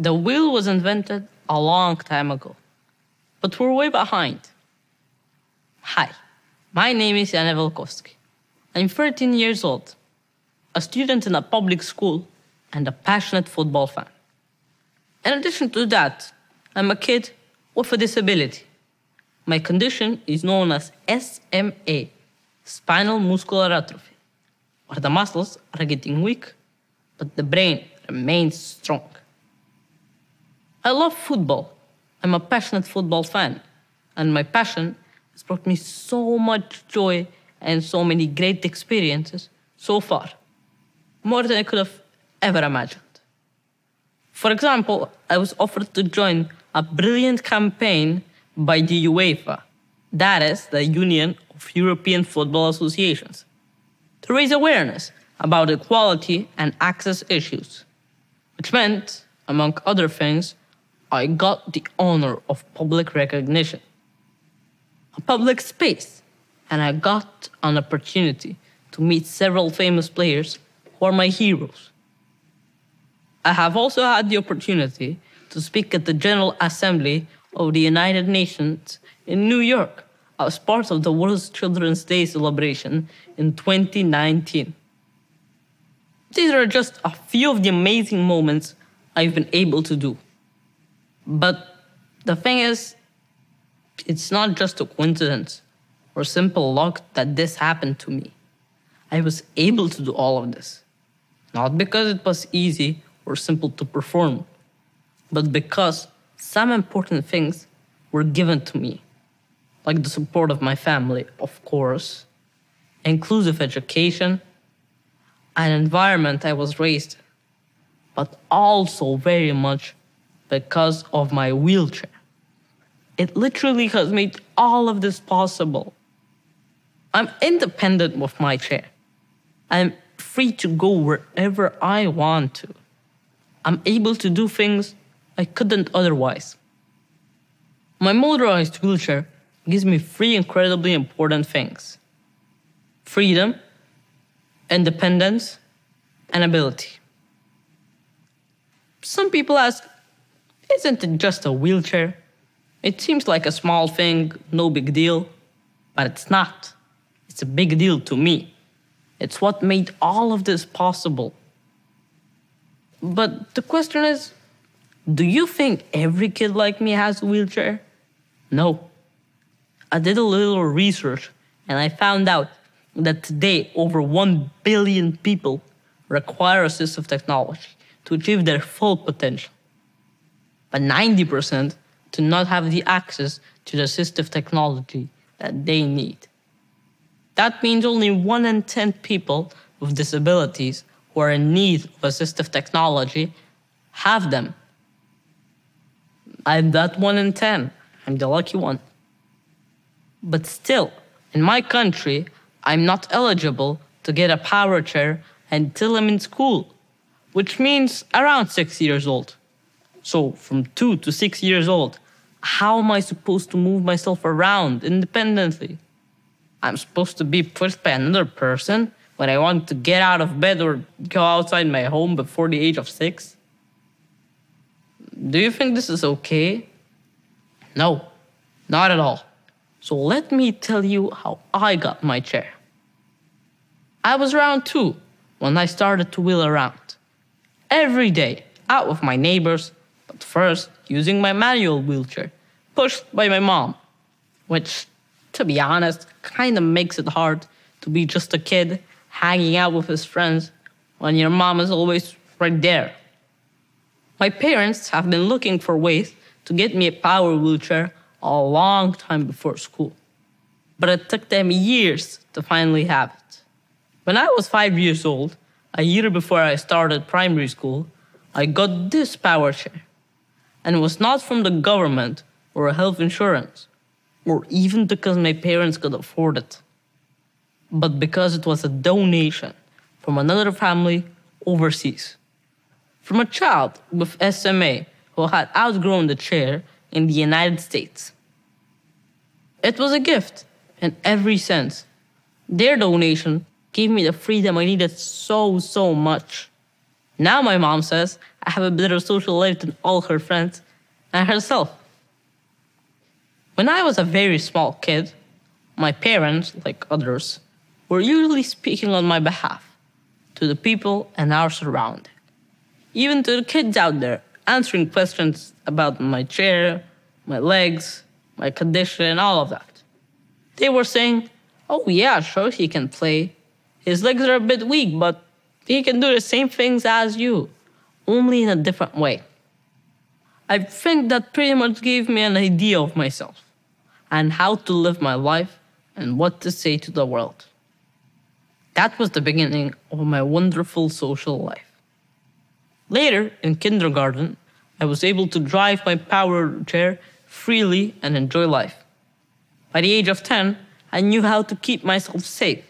The wheel was invented a long time ago, but we're way behind. Hi, my name is Jana Velkovsky. I'm 13 years old, a student in a public school, and a passionate football fan. In addition to that, I'm a kid with a disability. My condition is known as SMA, spinal muscular atrophy, where the muscles are getting weak, but the brain remains strong. I love football. I'm a passionate football fan, and my passion has brought me so much joy and so many great experiences so far, more than I could have ever imagined. For example, I was offered to join a brilliant campaign by the UEFA, that is, the Union of European Football Associations, to raise awareness about equality and access issues, which meant, among other things, I got the honor of public recognition, a public space, and I got an opportunity to meet several famous players who are my heroes. I have also had the opportunity to speak at the General Assembly of the United Nations in New York as part of the World Children's Day celebration in 2019. These are just a few of the amazing moments I've been able to do. But the thing is, it's not just a coincidence or simple luck that this happened to me. I was able to do all of this. Not because it was easy or simple to perform, but because some important things were given to me, like the support of my family, of course, inclusive education, an environment I was raised in, but also very much because of my wheelchair. It literally has made all of this possible. I'm independent with my chair. I'm free to go wherever I want to. I'm able to do things I couldn't otherwise. My motorized wheelchair gives me three incredibly important things freedom, independence, and ability. Some people ask, isn't it just a wheelchair? It seems like a small thing, no big deal. But it's not. It's a big deal to me. It's what made all of this possible. But the question is do you think every kid like me has a wheelchair? No. I did a little research and I found out that today over 1 billion people require assistive technology to achieve their full potential. But 90% do not have the access to the assistive technology that they need. That means only 1 in 10 people with disabilities who are in need of assistive technology have them. I'm that 1 in 10. I'm the lucky one. But still, in my country, I'm not eligible to get a power chair until I'm in school, which means around six years old. So, from two to six years old, how am I supposed to move myself around independently? I'm supposed to be pushed by another person when I want to get out of bed or go outside my home before the age of six? Do you think this is okay? No, not at all. So let me tell you how I got my chair. I was around two when I started to wheel around. Every day, out with my neighbors, but first using my manual wheelchair, pushed by my mom, which, to be honest, kind of makes it hard to be just a kid hanging out with his friends when your mom is always right there. My parents have been looking for ways to get me a power wheelchair a long time before school, but it took them years to finally have it. When I was five years old, a year before I started primary school, I got this power chair. And it was not from the government or health insurance, or even because my parents could afford it, but because it was a donation from another family overseas. From a child with SMA who had outgrown the chair in the United States. It was a gift in every sense. Their donation gave me the freedom I needed so, so much. Now my mom says I have a better social life than all her friends and herself. When I was a very small kid, my parents, like others, were usually speaking on my behalf to the people and our surrounding, even to the kids out there answering questions about my chair, my legs, my condition, and all of that. They were saying, Oh, yeah, sure, he can play. His legs are a bit weak, but he can do the same things as you, only in a different way. I think that pretty much gave me an idea of myself and how to live my life and what to say to the world. That was the beginning of my wonderful social life. Later, in kindergarten, I was able to drive my power chair freely and enjoy life. By the age of 10, I knew how to keep myself safe,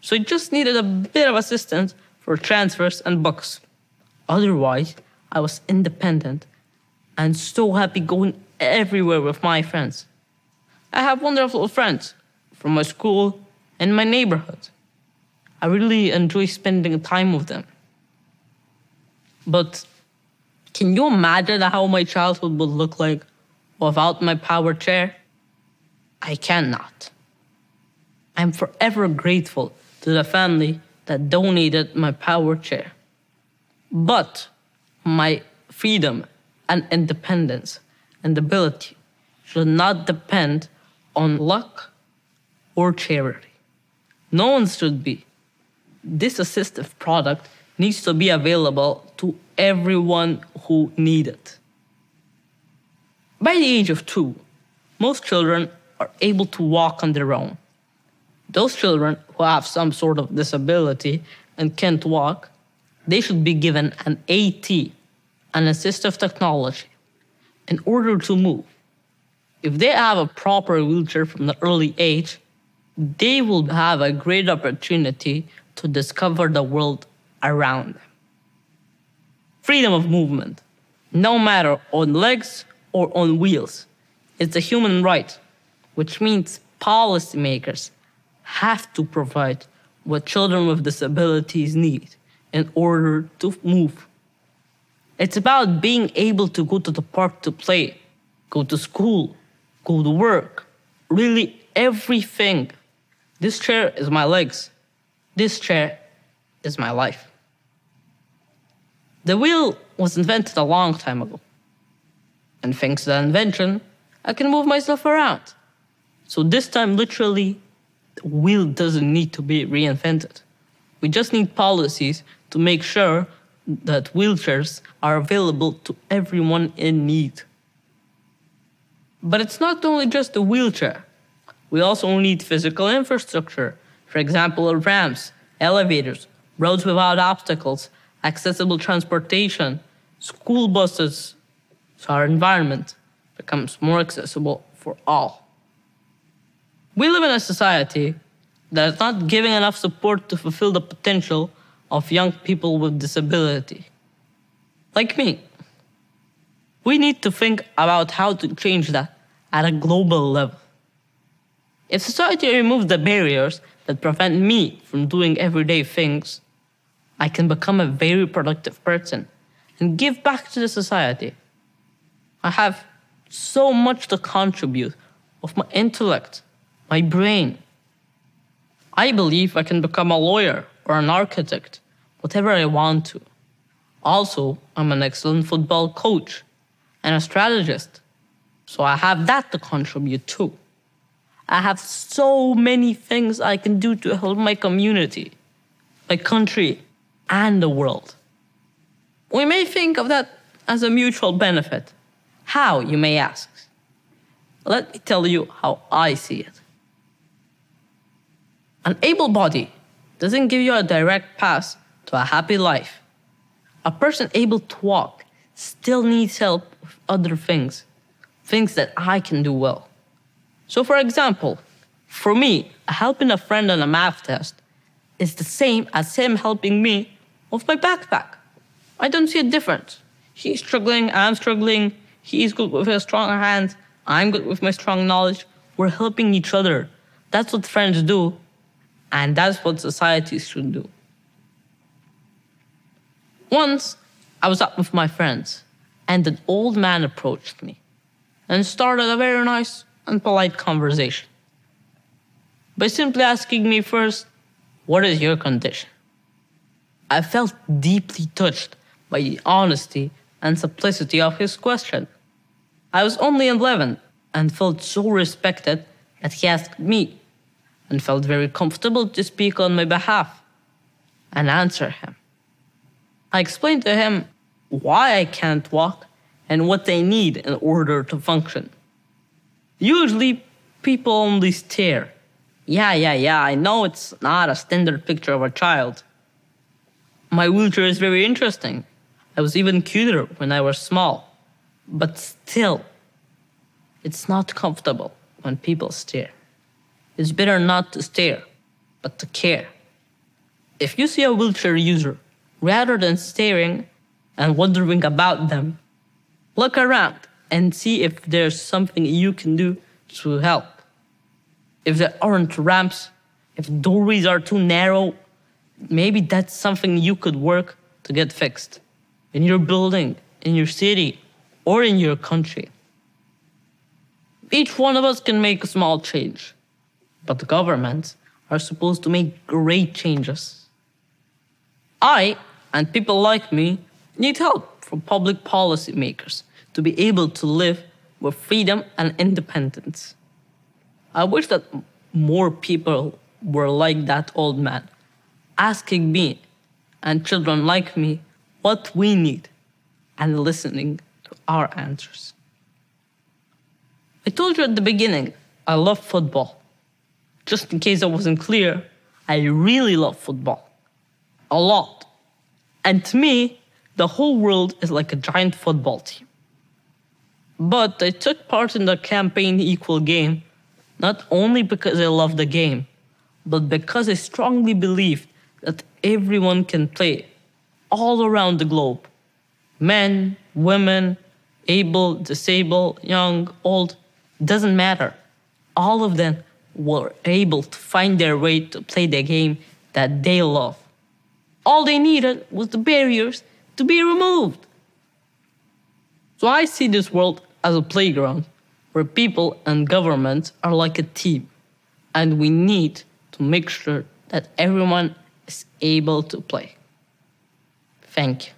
so I just needed a bit of assistance for transfers and books. Otherwise, I was independent and so happy going everywhere with my friends. I have wonderful friends from my school and my neighborhood. I really enjoy spending time with them. But can you imagine how my childhood would look like without my power chair? I cannot. I'm forever grateful to the family that donated my power chair. But my freedom and independence and ability should not depend on luck or charity. No one should be. This assistive product needs to be available to everyone who need it. By the age of two, most children are able to walk on their own. Those children who have some sort of disability and can't walk, they should be given an AT, an assistive technology, in order to move. If they have a proper wheelchair from the early age, they will have a great opportunity to discover the world around them. Freedom of movement, no matter on legs or on wheels, is a human right, which means policymakers have to provide what children with disabilities need in order to move. It's about being able to go to the park to play, go to school, go to work, really everything. This chair is my legs. This chair is my life. The wheel was invented a long time ago. And thanks to the invention, I can move myself around. So this time, literally, wheel doesn't need to be reinvented. We just need policies to make sure that wheelchairs are available to everyone in need. But it's not only just the wheelchair. We also need physical infrastructure, for example, ramps, elevators, roads without obstacles, accessible transportation, school buses, so our environment becomes more accessible for all. We live in a society that is not giving enough support to fulfill the potential of young people with disability. Like me. We need to think about how to change that at a global level. If society removes the barriers that prevent me from doing everyday things, I can become a very productive person and give back to the society. I have so much to contribute of my intellect, my brain. I believe I can become a lawyer or an architect, whatever I want to. Also, I'm an excellent football coach and a strategist, so I have that to contribute too. I have so many things I can do to help my community, my country, and the world. We may think of that as a mutual benefit. How, you may ask? Let me tell you how I see it. An able body doesn't give you a direct path to a happy life. A person able to walk still needs help with other things, things that I can do well. So, for example, for me, helping a friend on a math test is the same as him helping me with my backpack. I don't see a difference. He's struggling, I'm struggling. He's good with his strong hands, I'm good with my strong knowledge. We're helping each other. That's what friends do, and that's what societies should do. Once, I was up with my friends, and an old man approached me and started a very nice and polite conversation by simply asking me first, What is your condition? I felt deeply touched by the honesty and simplicity of his question. I was only 11 and felt so respected that he asked me and felt very comfortable to speak on my behalf and answer him. I explained to him why I can't walk and what they need in order to function. Usually, people only stare. Yeah, yeah, yeah, I know it's not a standard picture of a child. My wheelchair is very interesting. I was even cuter when I was small. But still, it's not comfortable when people stare. It's better not to stare, but to care. If you see a wheelchair user, rather than staring and wondering about them, look around and see if there's something you can do to help. If there aren't ramps, if doorways are too narrow, maybe that's something you could work to get fixed in your building, in your city, or in your country. Each one of us can make a small change, but the governments are supposed to make great changes. I, and people like me, need help from public policy makers to be able to live with freedom and independence. I wish that more people were like that old man, asking me and children like me what we need and listening to our answers. I told you at the beginning, I love football. Just in case I wasn't clear, I really love football. A lot. And to me, the whole world is like a giant football team. But I took part in the campaign Equal Game not only because I love the game, but because I strongly believe that everyone can play all around the globe men, women, able, disabled, young, old doesn't matter. All of them were able to find their way to play the game that they love. All they needed was the barriers to be removed. So I see this world as a playground where people and governments are like a team, and we need to make sure that everyone is able to play. Thank you.